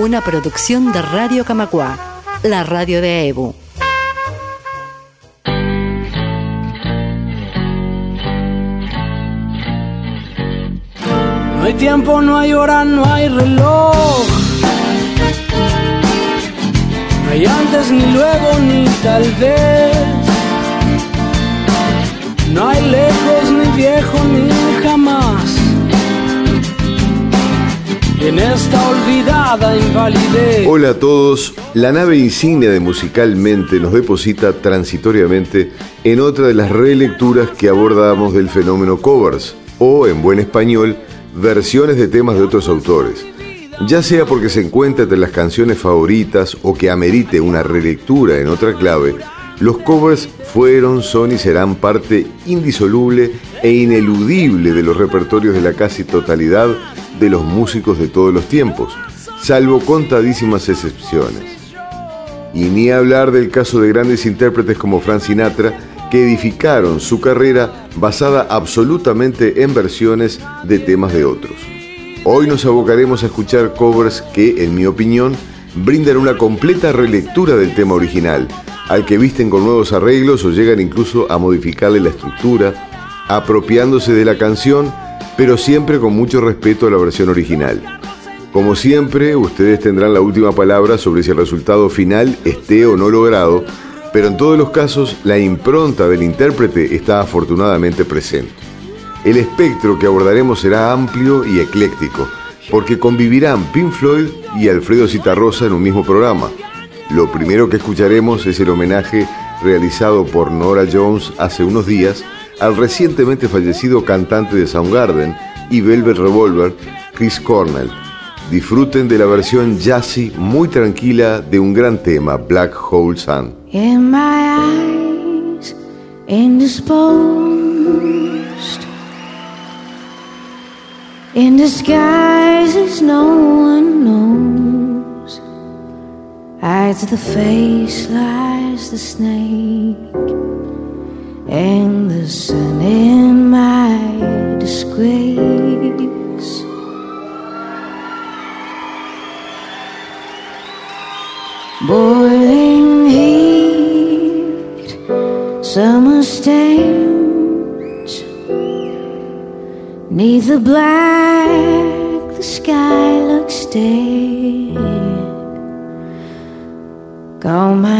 Una producción de Radio Camacua, la radio de EBU. No hay tiempo, no hay hora, no hay reloj. No hay antes ni luego ni tal vez. No hay lejos ni viejo ni jamás. En esta olvidada invalidez. Hola a todos. La nave insignia de Musicalmente nos deposita transitoriamente en otra de las relecturas que abordamos del fenómeno covers, o en buen español, versiones de temas de otros autores. Ya sea porque se encuentra entre las canciones favoritas o que amerite una relectura en otra clave, los covers fueron, son y serán parte indisoluble e ineludible de los repertorios de la casi totalidad de los músicos de todos los tiempos, salvo contadísimas excepciones. Y ni hablar del caso de grandes intérpretes como Frank Sinatra, que edificaron su carrera basada absolutamente en versiones de temas de otros. Hoy nos abocaremos a escuchar covers que, en mi opinión, brindan una completa relectura del tema original, al que visten con nuevos arreglos o llegan incluso a modificarle la estructura, apropiándose de la canción, pero siempre con mucho respeto a la versión original. Como siempre, ustedes tendrán la última palabra sobre si el resultado final esté o no logrado, pero en todos los casos la impronta del intérprete está afortunadamente presente. El espectro que abordaremos será amplio y ecléctico, porque convivirán Pink Floyd y Alfredo Citarrosa en un mismo programa. Lo primero que escucharemos es el homenaje realizado por Nora Jones hace unos días al recientemente fallecido cantante de Soundgarden y Velvet Revolver, Chris Cornell. Disfruten de la versión jazzy muy tranquila de un gran tema, Black Hole Sun. In no one knows. The face, the snake, sun in my disgrace. Boiling heat, summer stains. Neath the black, the sky looks dead. Call my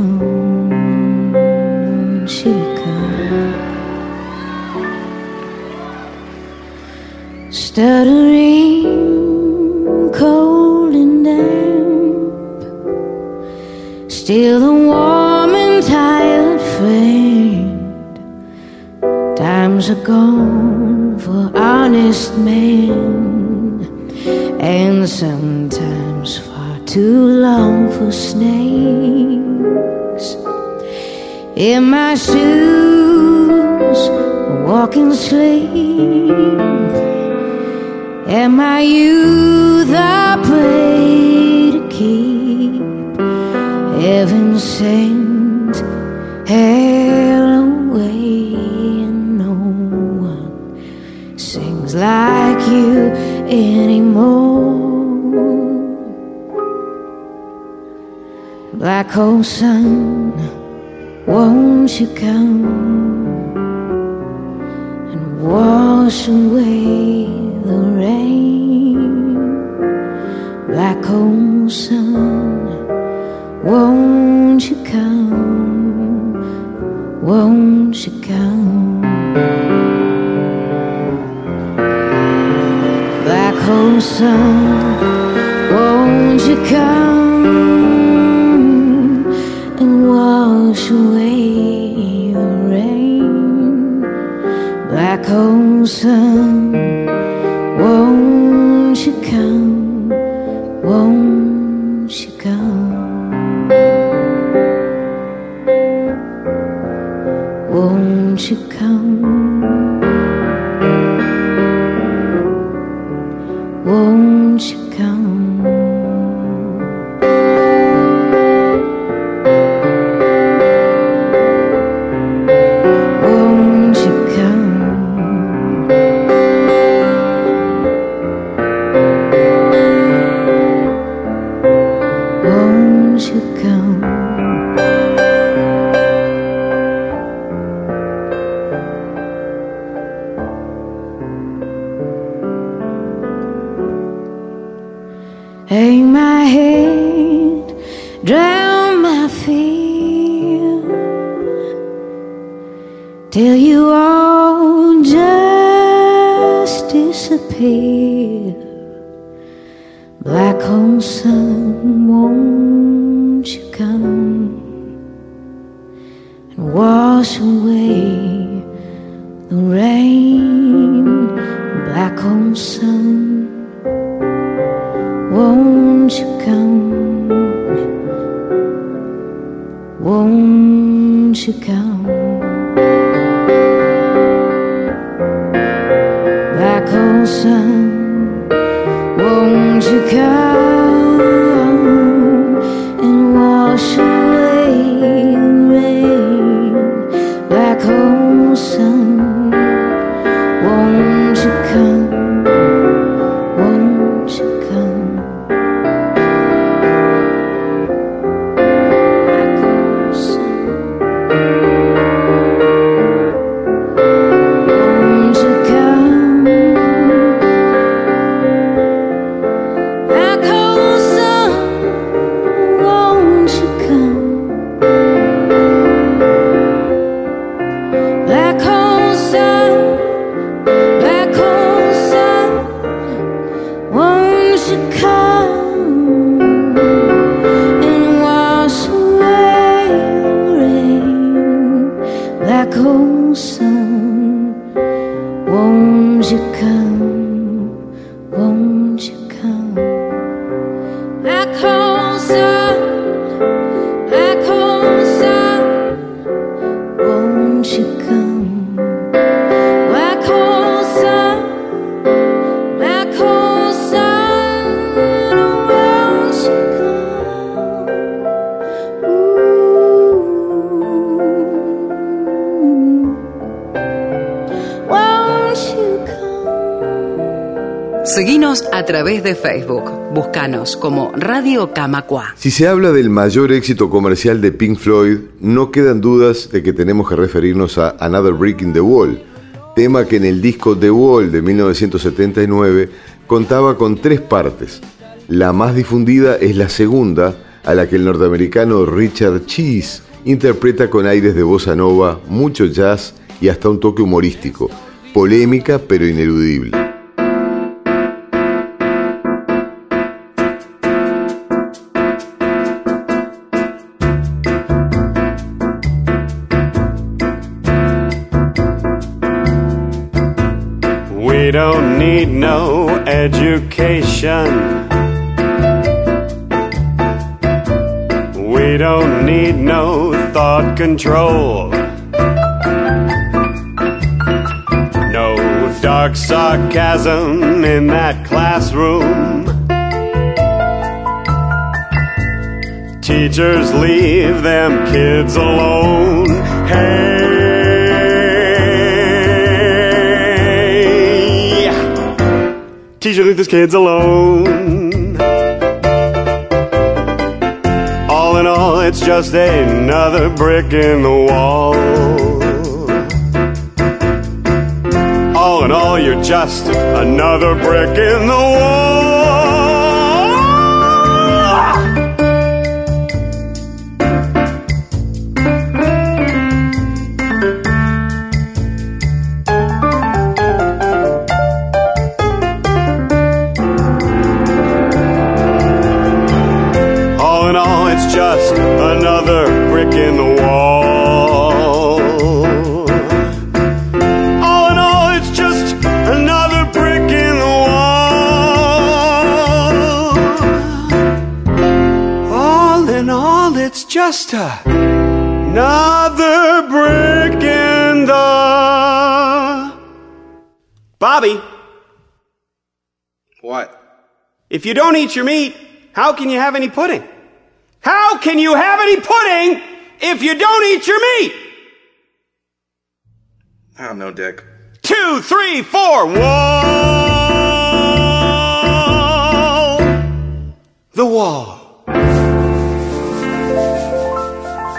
Stuttering, cold and damp, still the warm and tired friend. Times are gone for honest men, and sometimes far too long for snakes. In my shoes, walking sleep. Am I you I pray to keep? Heaven sent hell away, and no one sings like you anymore. Black hole sun, won't you come and wash away the rain, black old sun, won't you come? Won't you come? Black old sun, won't you come and wash away your rain? Black old sun. Won't you come? You come Seguinos a través de Facebook. Búscanos como Radio Camacua. Si se habla del mayor éxito comercial de Pink Floyd, no quedan dudas de que tenemos que referirnos a Another Brick in the Wall, tema que en el disco The Wall de 1979 contaba con tres partes. La más difundida es la segunda, a la que el norteamericano Richard Cheese interpreta con aires de bossa nova, mucho jazz y hasta un toque humorístico, polémica pero ineludible. Education. We don't need no thought control. No dark sarcasm in that classroom. Teachers leave them kids alone. Hey. Leave these kids alone. All in all, it's just another brick in the wall. All in all, you're just another brick in the wall. Just another brick in the wall. All in all, it's just another brick in the wall. All in all, it's just another brick in the. Bobby, What? if you don't eat your meat, how can you have any pudding? How can you have any pudding if you don't eat your meat? I don't know, Dick. Two, three, four. Wall. The wall.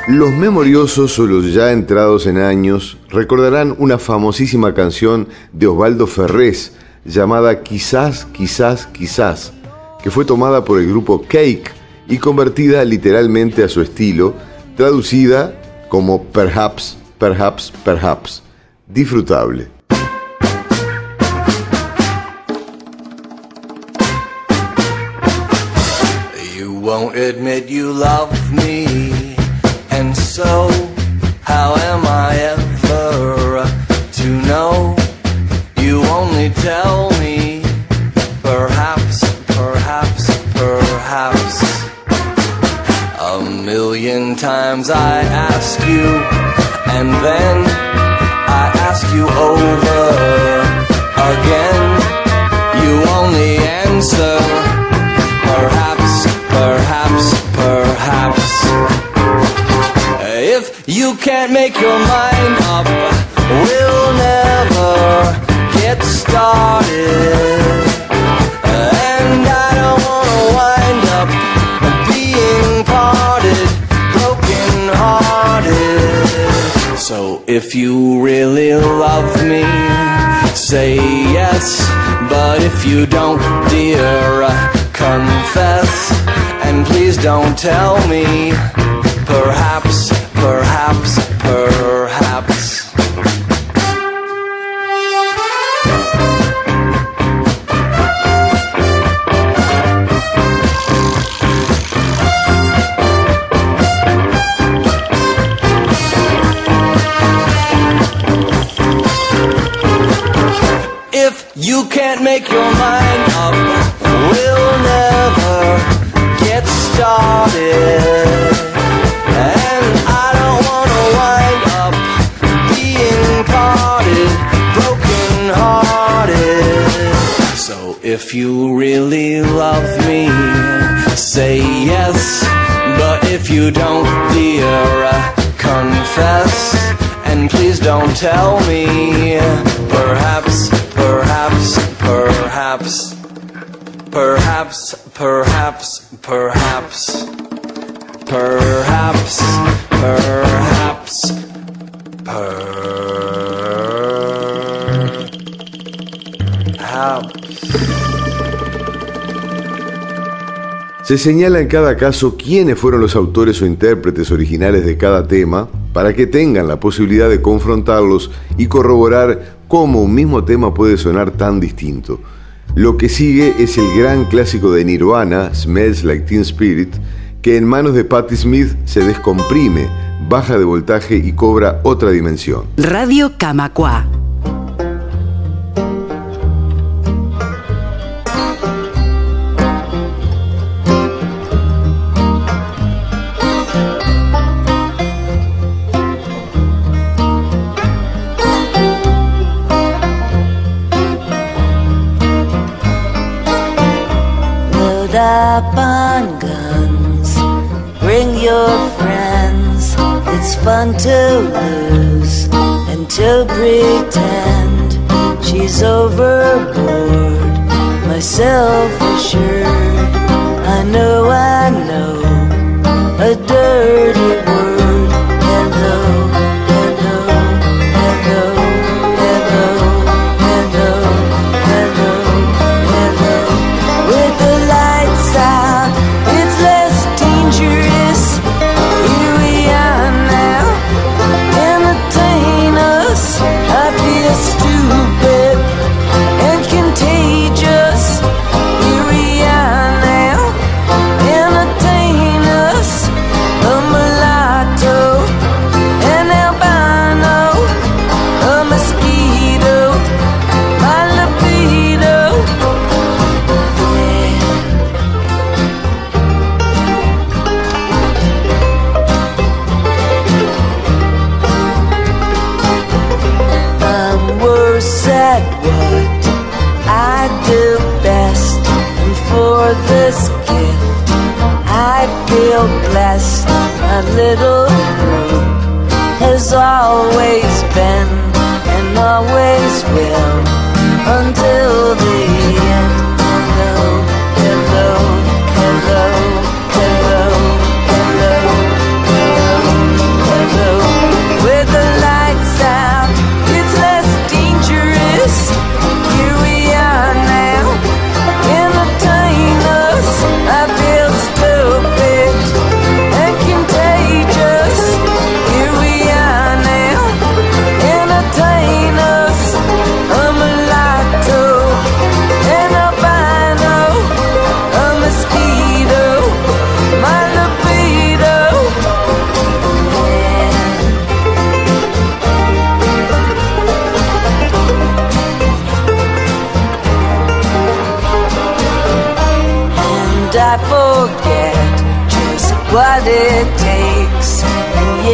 Los memoriosos o los ya entrados en años recordarán una famosísima canción de Osvaldo Ferrés llamada Quizás, quizás, quizás, que fue tomada por el grupo Cake y convertida literalmente a su estilo, traducida como Perhaps, Perhaps, Perhaps. Disfrutable. You won't admit you love me, and so how am I ever to know? You only tell million times I ask you, and then I ask you over again. You only answer. Perhaps, perhaps, perhaps. If you can't make your mind up, we'll never get started. And I don't wanna wind up So if you really love me, say yes. But if you don't, dear, uh, confess. And please don't tell me, perhaps, perhaps, perhaps. Se señala en cada caso quiénes fueron los autores o intérpretes originales de cada tema para que tengan la posibilidad de confrontarlos y corroborar cómo un mismo tema puede sonar tan distinto. Lo que sigue es el gran clásico de Nirvana, Smells Like Teen Spirit, que en manos de Patti Smith se descomprime, baja de voltaje y cobra otra dimensión. Radio Camacua. Fun to lose and to pretend she's overboard. Myself assured, I know, I know a dirty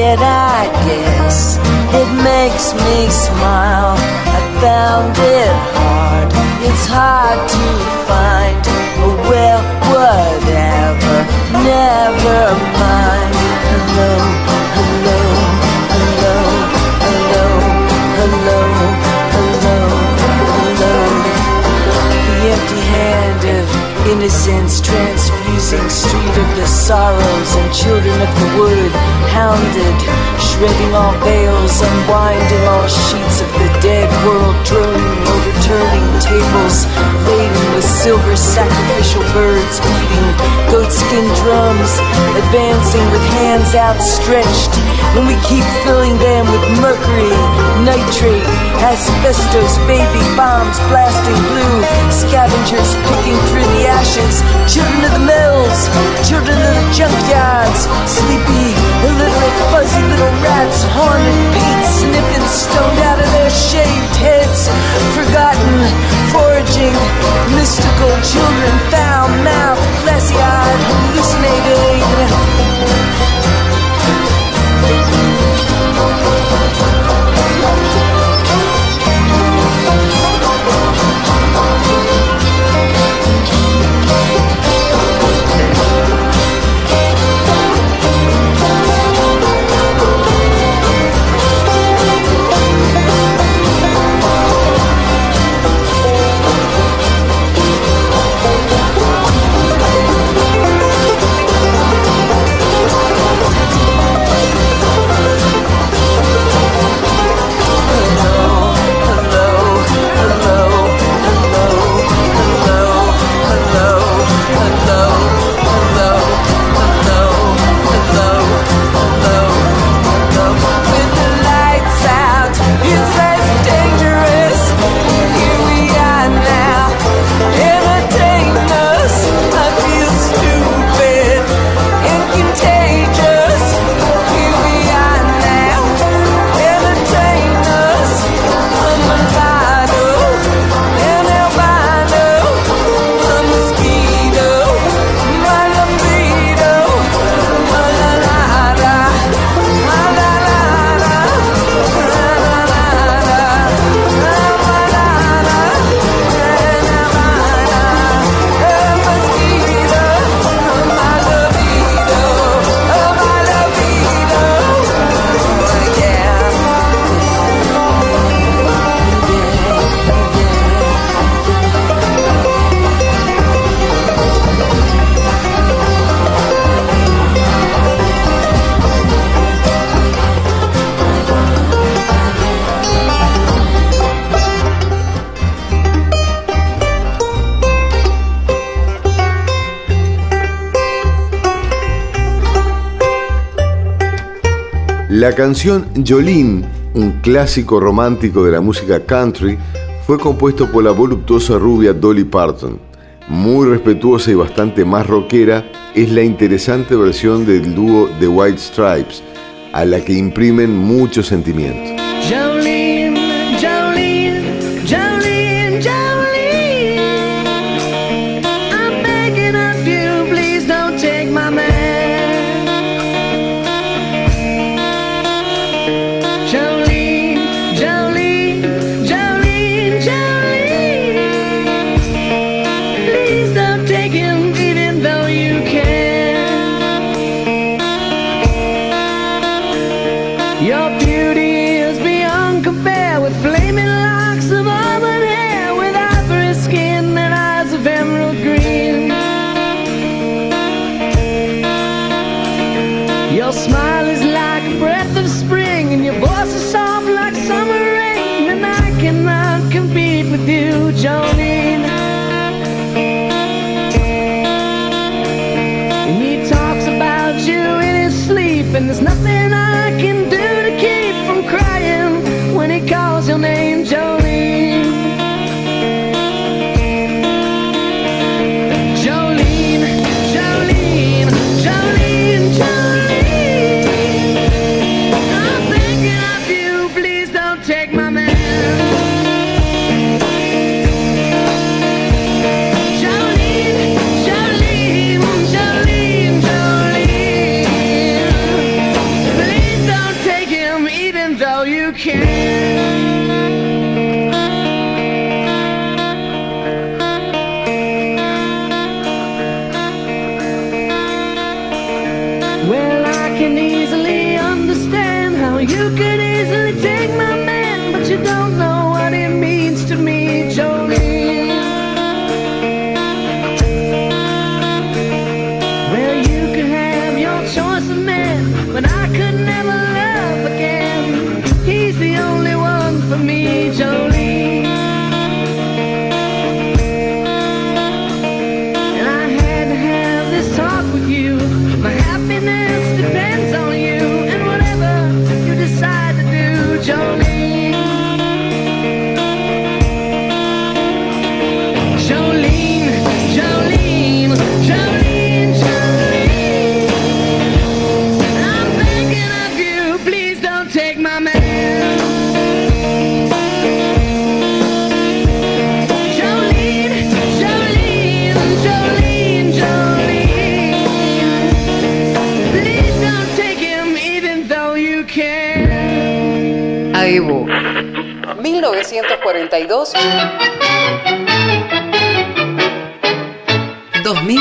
Yet I guess it makes me smile. I found it hard, it's hard to find. Oh, well, whatever, never mind. Hello, hello, hello, hello, hello, hello, hello. The empty hand of innocence street of the sorrows and children of the wood hounded shredding all veils unwinding all sheets of the dead world droning overturning tables laden with silver sacrificial birds beating goatskin drums advancing with hands outstretched. When we keep filling them with mercury nitrate asbestos baby bombs blasting blue scavengers picking through the ashes children of the mills children of the junkyards sleepy illiterate fuzzy little rats haunted paint sniffing stoned out of their shaved heads forgotten foraging mystical children foul mouthed glassy eyed hallucinating La canción Jolene, un clásico romántico de la música country, fue compuesto por la voluptuosa rubia Dolly Parton. Muy respetuosa y bastante más rockera es la interesante versión del dúo The White Stripes, a la que imprimen mucho sentimiento. smile.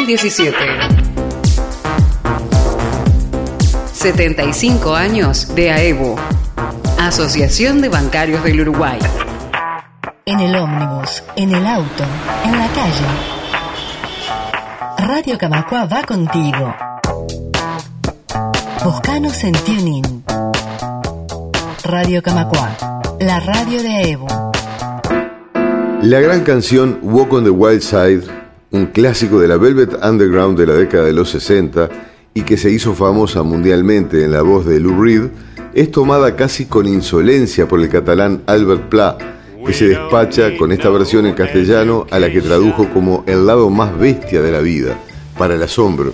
2017 75 años de AEBU Asociación de Bancarios del Uruguay En el ómnibus, en el auto, en la calle. Radio Camacua va contigo. Buscanos en TuneIn. Radio Camacua, la radio de Evo. La gran canción Walk on the Wild Side, un clásico de la Velvet Underground de la década de los 60 y que se hizo famosa mundialmente en la voz de Lou Reed, es tomada casi con insolencia por el catalán Albert Pla, que se despacha con esta versión en castellano a la que tradujo como el lado más bestia de la vida, para el asombro.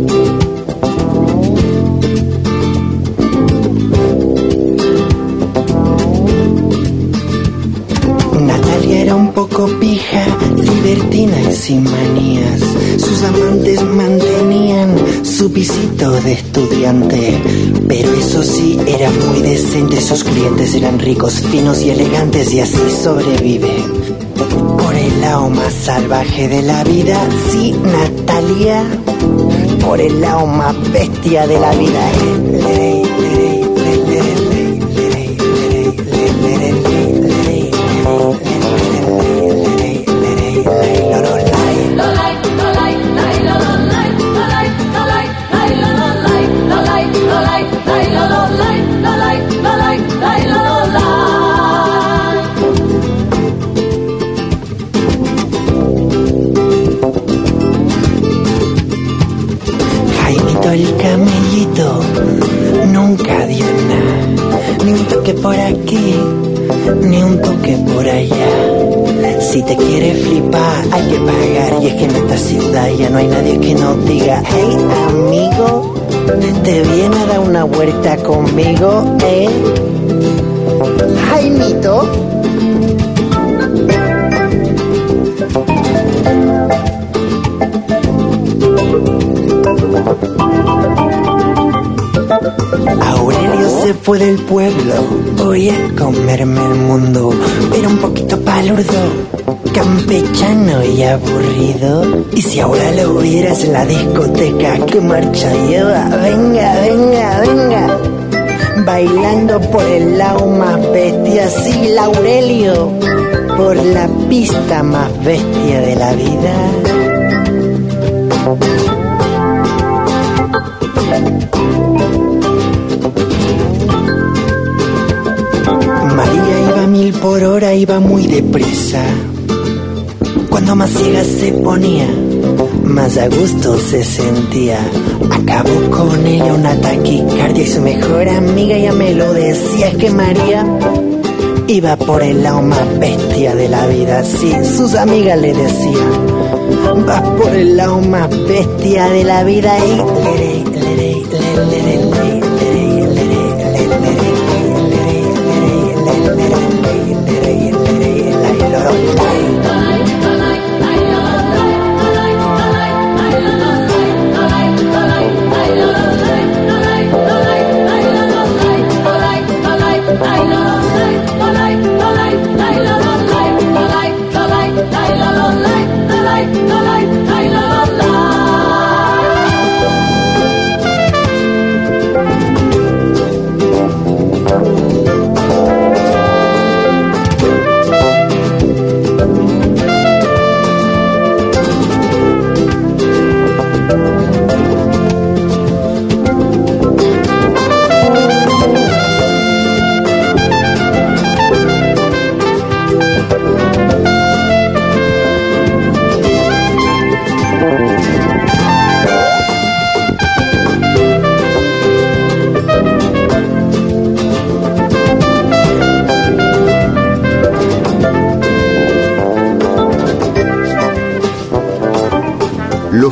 De estudiante. Pero eso sí, era muy decente. Sus clientes eran ricos, finos y elegantes y así sobrevive. Por el lado más salvaje de la vida, sí, Natalia. Por el lado más bestia de la vida. Toque por aquí, ni un toque por allá. Si te quieres flipar hay que pagar y es que en esta ciudad ya no hay nadie que nos diga, hey amigo, te viene a dar una vuelta conmigo, eh. Jaimito. Se fue del pueblo. Voy a comerme el mundo. Era un poquito palurdo, campechano y aburrido. Y si ahora lo vieras en la discoteca, ¿qué marcha lleva? Venga, venga, venga. Bailando por el lado más bestia, sí, Laurelio. Por la pista más bestia de la vida. Mil por hora, iba muy deprisa. Cuando más ciega se ponía, más a gusto se sentía. Acabó con ella una taquicardia y su mejor amiga ya me lo decía. Es que María iba por el lado más bestia de la vida. Sí, sus amigas le decían, vas por el lado más bestia de la vida y... Hey.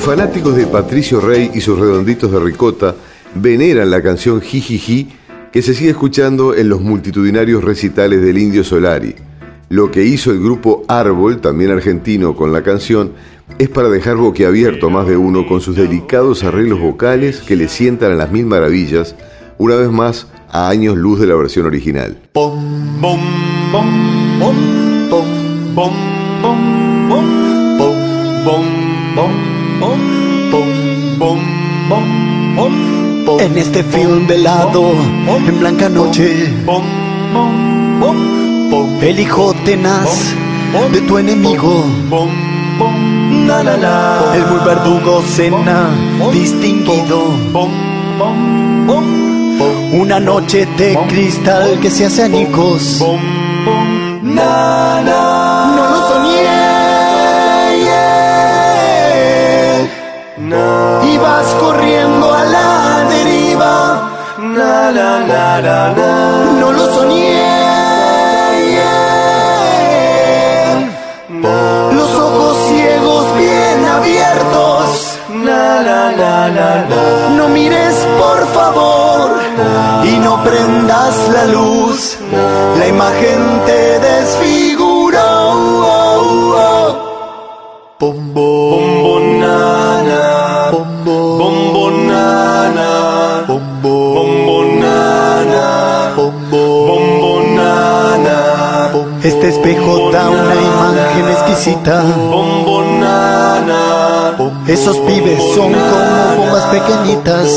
Fanáticos de Patricio Rey y sus redonditos de ricota veneran la canción Jijiji que se sigue escuchando en los multitudinarios recitales del Indio Solari. Lo que hizo el grupo Árbol, también argentino, con la canción es para dejar boquiabierto a más de uno con sus delicados arreglos vocales que le sientan a las mil maravillas, una vez más a años luz de la versión original. En este film velado, en blanca noche, el hijo tenaz de tu enemigo. El muy verdugo cena distinguido. Una noche de cristal que se hace añicos. Na, na. Na, Ibas corriendo a la deriva. na, na, na, na, na. No lo soñé. yeah. Los ojos ciegos bien abiertos. Na, na, na, na, na. No mires por favor y no prendas la luz. La imagen te desfiguró. Este espejo da una imagen exquisita. Esos pibes son como bombas pequeñitas.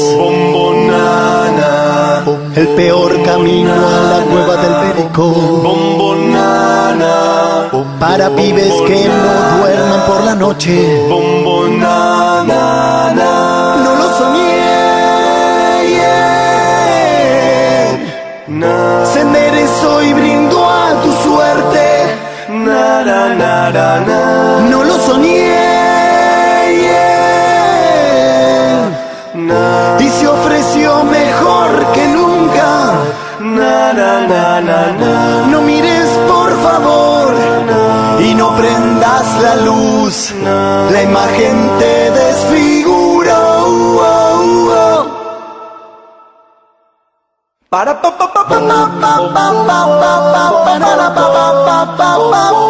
El peor camino a la cueva del perico. Para pibes que no duerman por la noche. No lo soñé. Se enderezó y brindó No lo soñé. yeah. Y se ofreció mejor que nunca. na, na, na, na, na. No mires por favor y no prendas la luz. La imagen te desfiguró. Para pa pa pa pa pa pa pa pa pa pa pa pa pa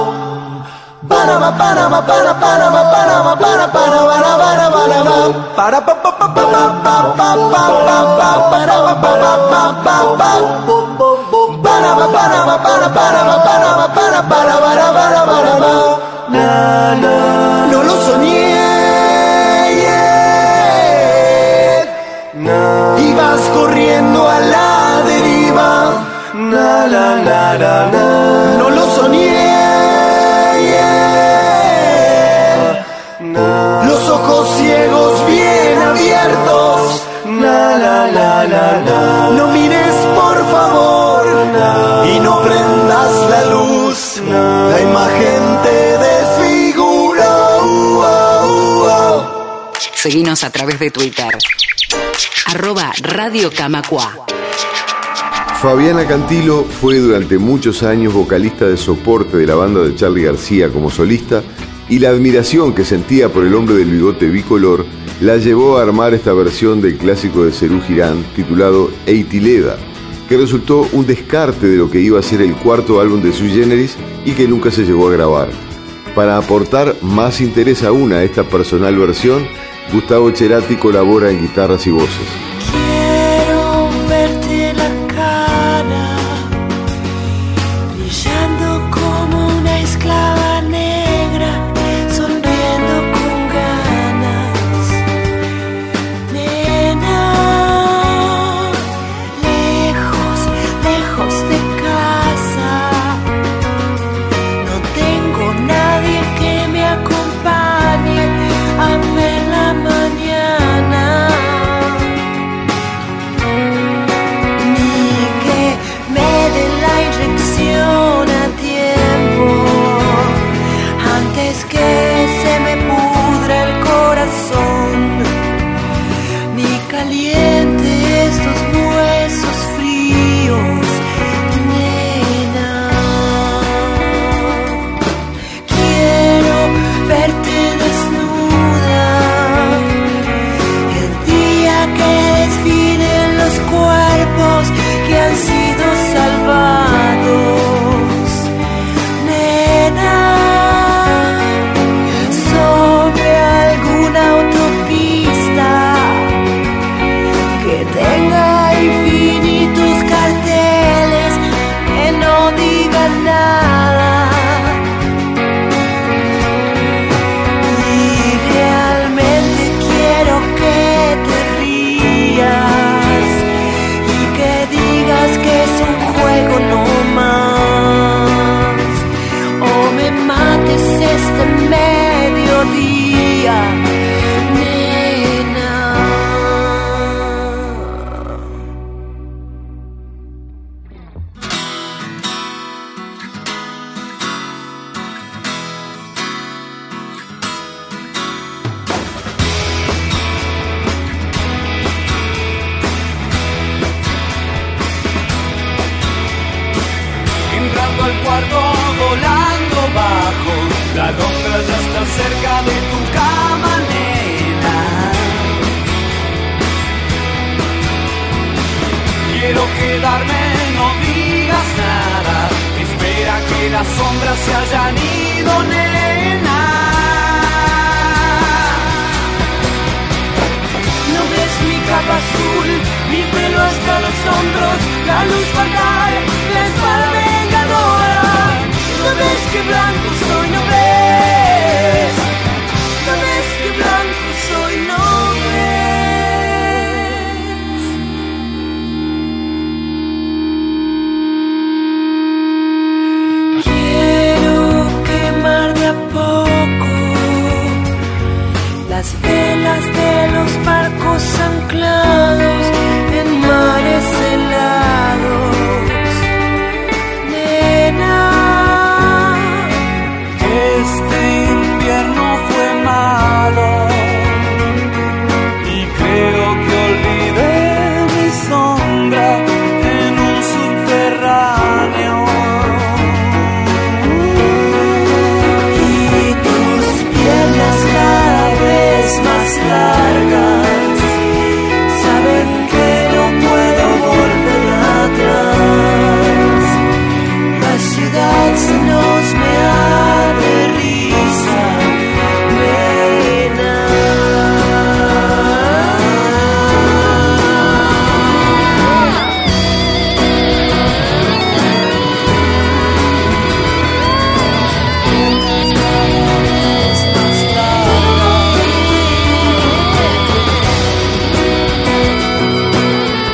no lo soñé yeah. ibas corriendo a la deriva no mires por favor y no prendas la luz la imagen te desfigura uh, uh, uh. Seguinos a través de Twitter. Arroba Radio Camacua. Fabiana Cantilo fue durante muchos años vocalista de soporte de la banda de Charlie García como solista y la admiración que sentía por el hombre del bigote bicolor la llevó a armar esta versión del clásico de Cerú Girán titulado Eitileda, que resultó un descarte de lo que iba a ser el cuarto álbum de Sui Generis y que nunca se llegó a grabar. Para aportar más interés aún a esta personal versión, Gustavo Cerati colabora en guitarras y voces.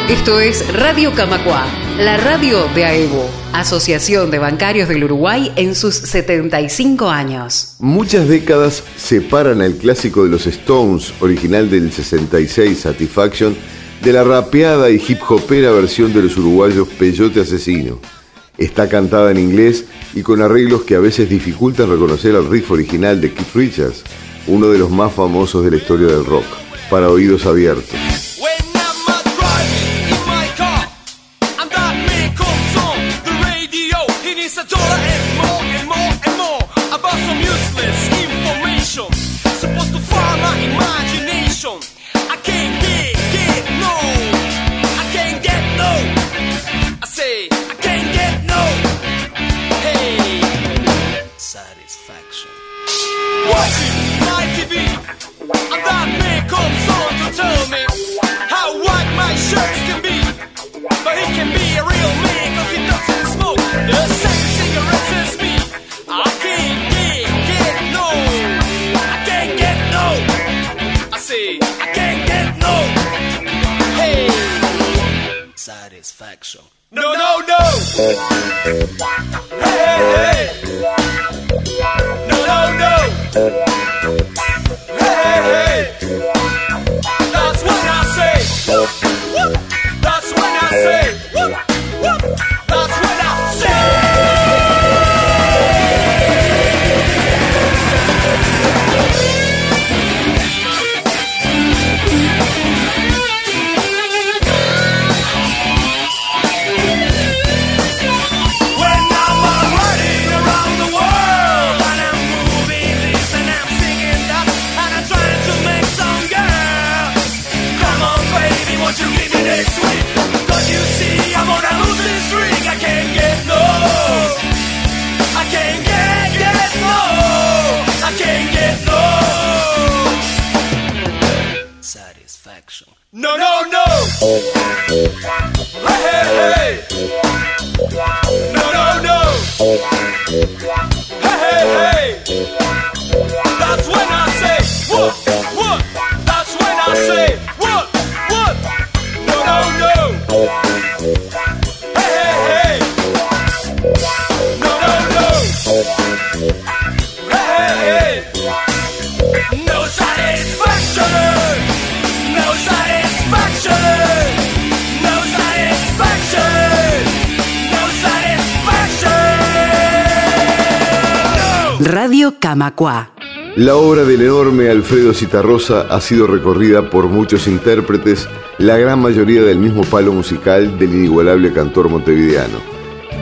Esto es Radio Camacua, la radio de AEBU, Asociación de Bancarios del Uruguay en sus 75 años. Muchas décadas separan el clásico de los Stones, original del 66 Satisfaction, de la rapeada y hip hopera versión de los uruguayos Peyote Asesino. Está cantada en inglés y con arreglos que a veces dificultan reconocer al riff original de Keith Richards, uno de los más famosos de la historia del rock, para oídos abiertos. No. Radio Camacua. La obra del enorme Alfredo Citarrosa ha sido recorrida por muchos intérpretes, la gran mayoría del mismo palo musical del inigualable cantor montevideano.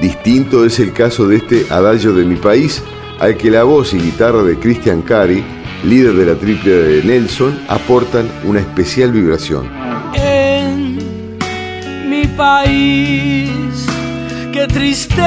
Distinto es el caso de este Adagio de mi país, al que la voz y guitarra de Christian Cari, líder de la triple de Nelson, aportan una especial vibración. en mi país. Qué tristeza,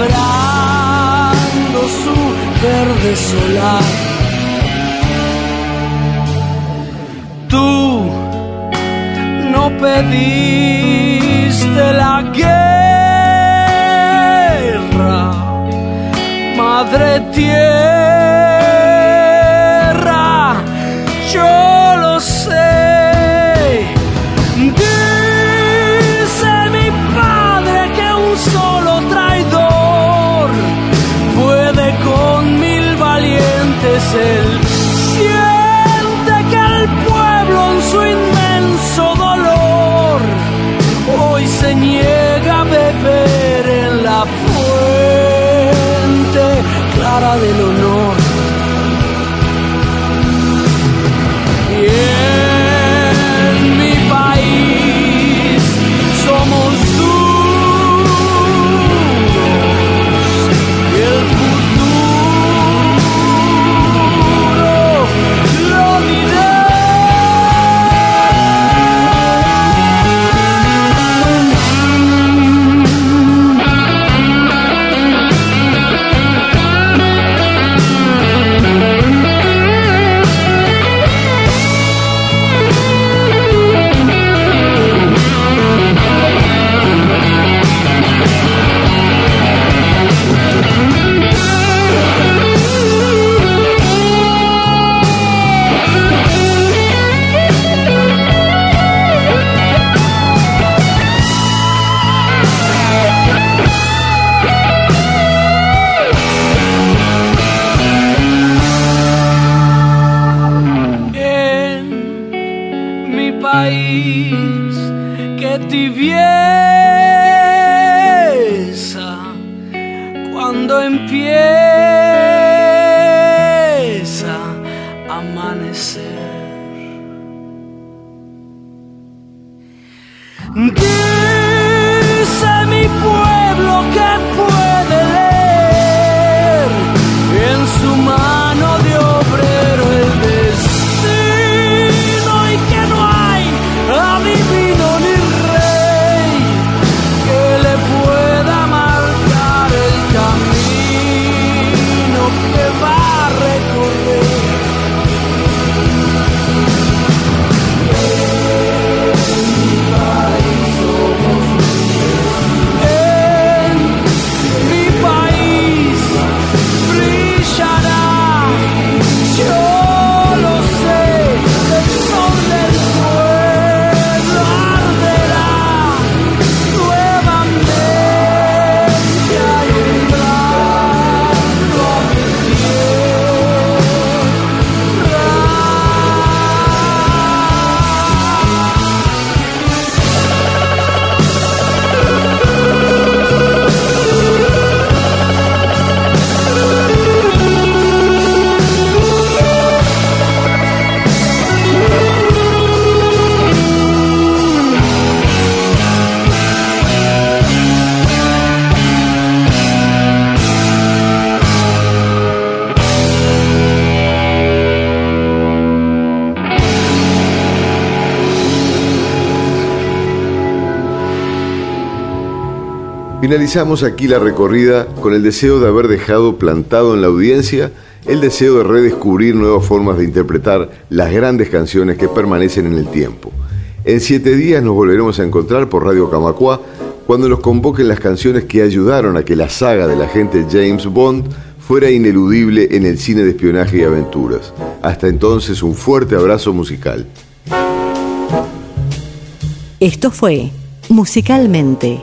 labrando su verde solar. Tú no pediste la guerra Madre tierra, out of it Finalizamos aquí la recorrida con el deseo de haber dejado plantado en la audiencia el deseo de redescubrir nuevas formas de interpretar las grandes canciones que permanecen en el tiempo. En siete días nos volveremos a encontrar por Radio Camacuá cuando nos convoquen las canciones que ayudaron a que la saga del agente James Bond fuera ineludible en el cine de espionaje y aventuras. Hasta entonces, un fuerte abrazo musical. Esto fue Musicalmente.